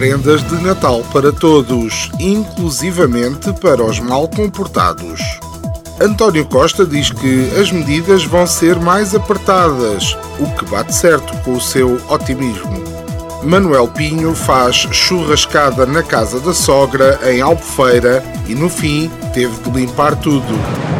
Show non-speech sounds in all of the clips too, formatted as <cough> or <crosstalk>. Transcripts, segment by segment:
prendas de Natal para todos, inclusivamente para os mal comportados. António Costa diz que as medidas vão ser mais apertadas, o que bate certo com o seu otimismo. Manuel Pinho faz churrascada na casa da sogra em Albufeira e no fim teve de limpar tudo.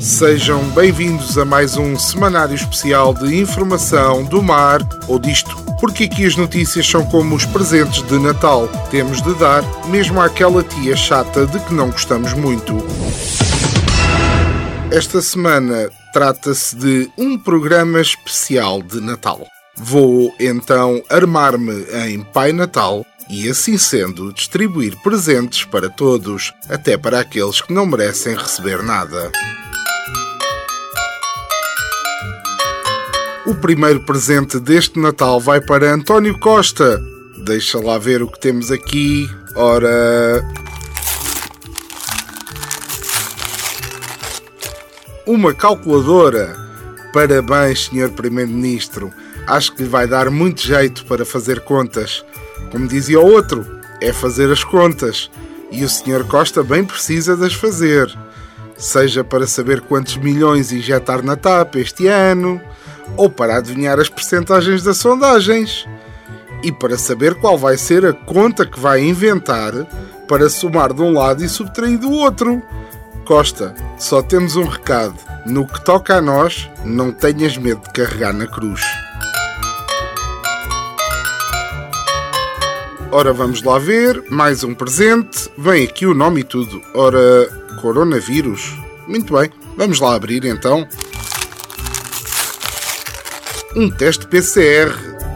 Sejam bem-vindos a mais um semanário especial de informação do mar ou disto. Porque aqui as notícias são como os presentes de Natal. Temos de dar, mesmo àquela tia chata de que não gostamos muito. Esta semana trata-se de um programa especial de Natal. Vou então armar-me em Pai Natal e, assim sendo, distribuir presentes para todos, até para aqueles que não merecem receber nada. O primeiro presente deste Natal vai para António Costa. Deixa lá ver o que temos aqui. Ora. Uma calculadora. Parabéns, Sr. Primeiro-Ministro. Acho que lhe vai dar muito jeito para fazer contas. Como dizia o outro, é fazer as contas. E o Sr. Costa bem precisa de as fazer. Seja para saber quantos milhões injetar na TAP este ano, ou para adivinhar as percentagens das sondagens e para saber qual vai ser a conta que vai inventar para somar de um lado e subtrair do outro. Costa, só temos um recado. No que toca a nós, não tenhas medo de carregar na cruz. Ora, vamos lá ver. Mais um presente. Vem aqui o nome e tudo. Ora, coronavírus. Muito bem. Vamos lá abrir então. Um teste PCR.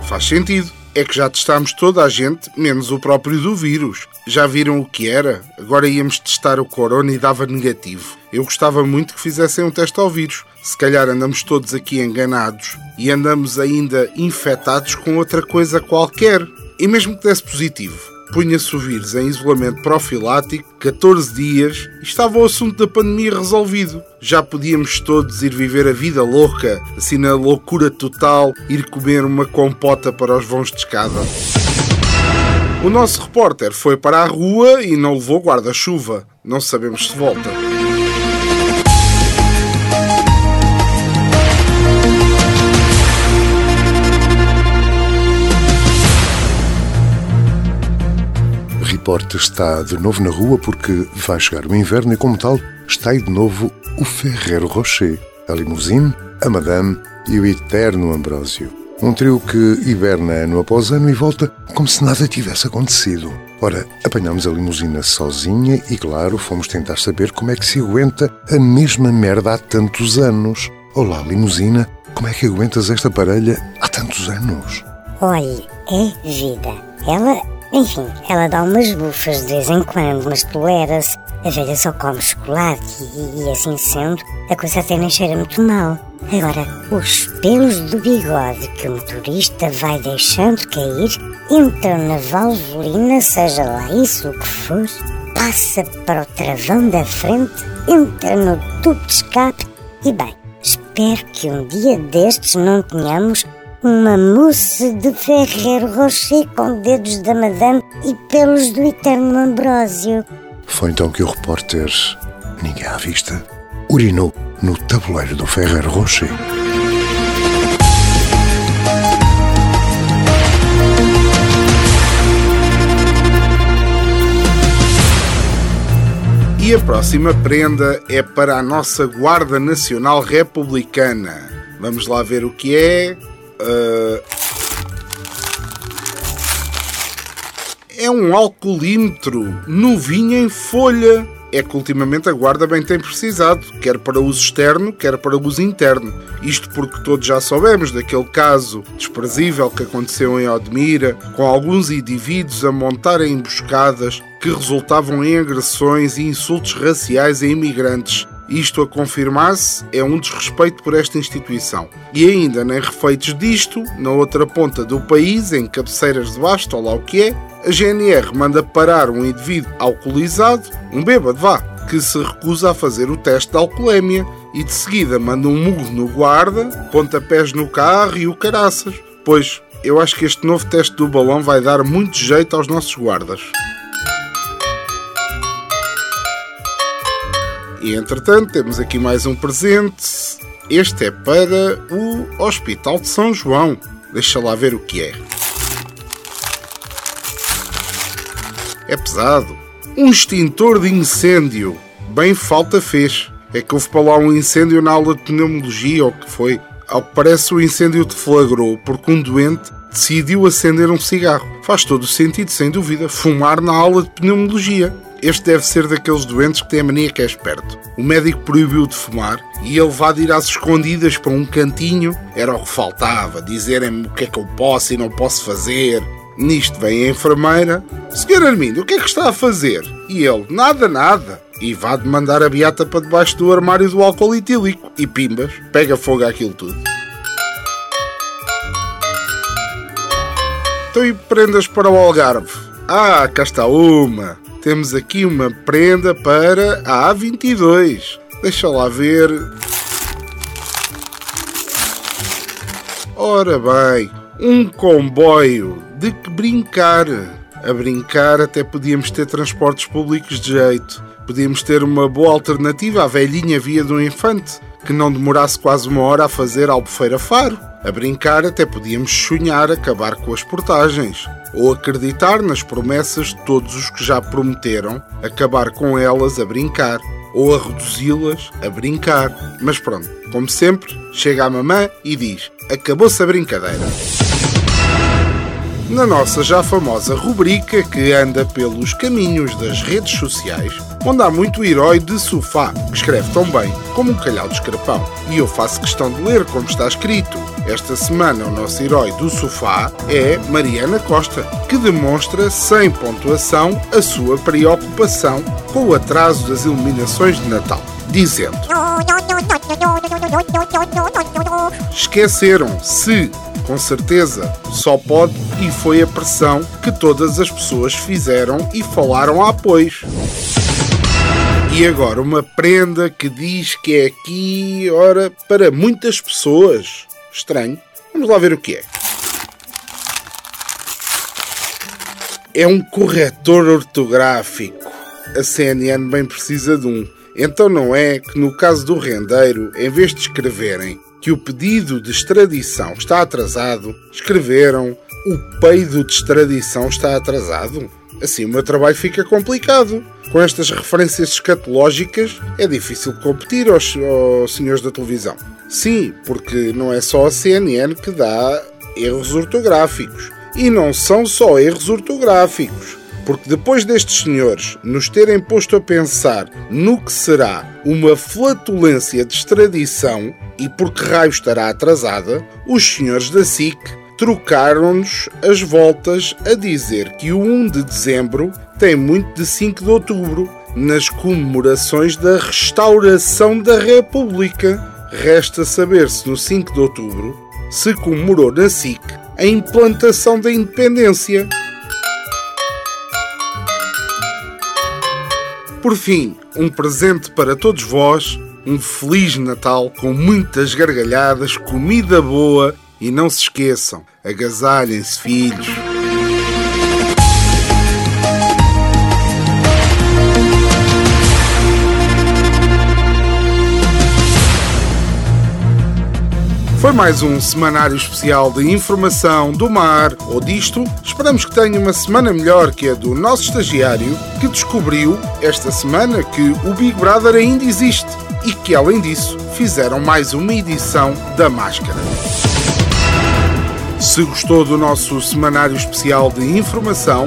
Faz sentido. É que já testámos toda a gente, menos o próprio do vírus. Já viram o que era? Agora íamos testar o corona e dava negativo. Eu gostava muito que fizessem um teste ao vírus. Se calhar andamos todos aqui enganados e andamos ainda infectados com outra coisa qualquer. E mesmo que desse positivo, punha-se o vírus em isolamento profilático 14 dias e estava o assunto da pandemia resolvido. Já podíamos todos ir viver a vida louca, assim na loucura total, ir comer uma compota para os vãos de escada. O nosso repórter foi para a rua e não levou guarda-chuva. Não sabemos se volta. Repórter está de novo na rua porque vai chegar o inverno e, como tal, está aí de novo o Ferreiro Rocher, a limusine, a Madame e o eterno Ambrósio. Um trio que hiberna ano após ano e volta como se nada tivesse acontecido. Ora, apanhámos a limusina sozinha e, claro, fomos tentar saber como é que se aguenta a mesma merda há tantos anos. Olá, limusina, como é que aguentas esta parelha há tantos anos? Olhe, é vida. Ela, enfim, ela dá umas bufas de vez em quando, mas tolera-se. A velha só come chocolate e, e, assim sendo, a coisa até nem cheira muito mal. Agora, os pelos do bigode que o motorista vai deixando cair entram na valvulina, seja lá isso o que for, passa para o travão da frente, entra no tubo de escape e, bem, espero que um dia destes não tenhamos uma mousse de Ferreiro Rocher com dedos da Madame e pelos do eterno Ambrósio. Foi então que o repórter, ninguém à vista, urinou no tabuleiro do Ferreiro Rocher. E a próxima prenda é para a nossa Guarda Nacional Republicana. Vamos lá ver o que é. Uh... É um alcoolímetro novinho em folha. é que ultimamente a Guarda bem tem precisado, quer para uso externo, quer para uso interno. Isto porque todos já soubemos daquele caso desprezível que aconteceu em Odmira, com alguns indivíduos a montarem emboscadas que resultavam em agressões e insultos raciais a imigrantes isto a confirmar-se é um desrespeito por esta instituição. E ainda nem refeitos disto, na outra ponta do país, em cabeceiras de basto, ou lá o que é, a GNR manda parar um indivíduo alcoolizado, um bêbado vá, que se recusa a fazer o teste de alcoolemia e de seguida manda um murro no guarda, pontapés no carro e o caraças. Pois, eu acho que este novo teste do balão vai dar muito jeito aos nossos guardas. E entretanto, temos aqui mais um presente. Este é para o Hospital de São João. Deixa lá ver o que é. É pesado. Um extintor de incêndio. Bem falta fez. É que houve para lá um incêndio na aula de pneumologia, ou que foi. Ao que parece, o incêndio deflagrou porque um doente decidiu acender um cigarro. Faz todo o sentido, sem dúvida, fumar na aula de pneumologia. Este deve ser daqueles doentes que têm a mania que é esperto. O médico proibiu de fumar e ele vai ir às escondidas para um cantinho. Era o que faltava, dizerem-me o que é que eu posso e não posso fazer. Nisto vem a enfermeira. Senhor Armindo, o que é que está a fazer? E ele, nada, nada. E vá de mandar a beata para debaixo do armário do álcool etílico. E pimbas, pega fogo àquilo tudo. Então e prendas para o Algarve? Ah, cá está uma temos aqui uma prenda para a A22. Deixa lá ver. Ora bem, um comboio de que brincar. A brincar até podíamos ter transportes públicos de jeito. Podíamos ter uma boa alternativa à velhinha via do infante, que não demorasse quase uma hora a fazer Albufeira Faro. A brincar até podíamos sonhar acabar com as portagens ou acreditar nas promessas de todos os que já prometeram acabar com elas a brincar, ou a reduzi-las a brincar. Mas pronto, como sempre, chega a mamã e diz: acabou-se a brincadeira na nossa já famosa rubrica que anda pelos caminhos das redes sociais, onde há muito herói de sofá, que escreve tão bem como um calhau de escrapão. E eu faço questão de ler como está escrito. Esta semana o nosso herói do sofá é Mariana Costa, que demonstra sem pontuação a sua preocupação com o atraso das iluminações de Natal, dizendo: <laughs> Esqueceram se com certeza. Só pode e foi a pressão que todas as pessoas fizeram e falaram a apoios. E agora uma prenda que diz que é aqui, ora, para muitas pessoas. Estranho. Vamos lá ver o que é. É um corretor ortográfico. A CNN bem precisa de um. Então não é que no caso do rendeiro, em vez de escreverem que o pedido de extradição está atrasado, escreveram o peido de extradição está atrasado? Assim o meu trabalho fica complicado. Com estas referências escatológicas é difícil competir aos, aos senhores da televisão. Sim, porque não é só a CNN que dá erros ortográficos. E não são só erros ortográficos porque depois destes senhores nos terem posto a pensar no que será uma flatulência de extradição e por que raio estará atrasada, os senhores da SIC trocaram-nos as voltas a dizer que o 1 de dezembro tem muito de 5 de outubro, nas comemorações da restauração da República. Resta saber se no 5 de outubro se comemorou na SIC a implantação da independência. Por fim, um presente para todos vós, um Feliz Natal com muitas gargalhadas, comida boa e não se esqueçam, agasalhem-se, filhos. Foi mais um semanário especial de informação do mar ou disto. Esperamos que tenha uma semana melhor que a do nosso estagiário, que descobriu esta semana que o Big Brother ainda existe e que, além disso, fizeram mais uma edição da Máscara. Se gostou do nosso semanário especial de informação,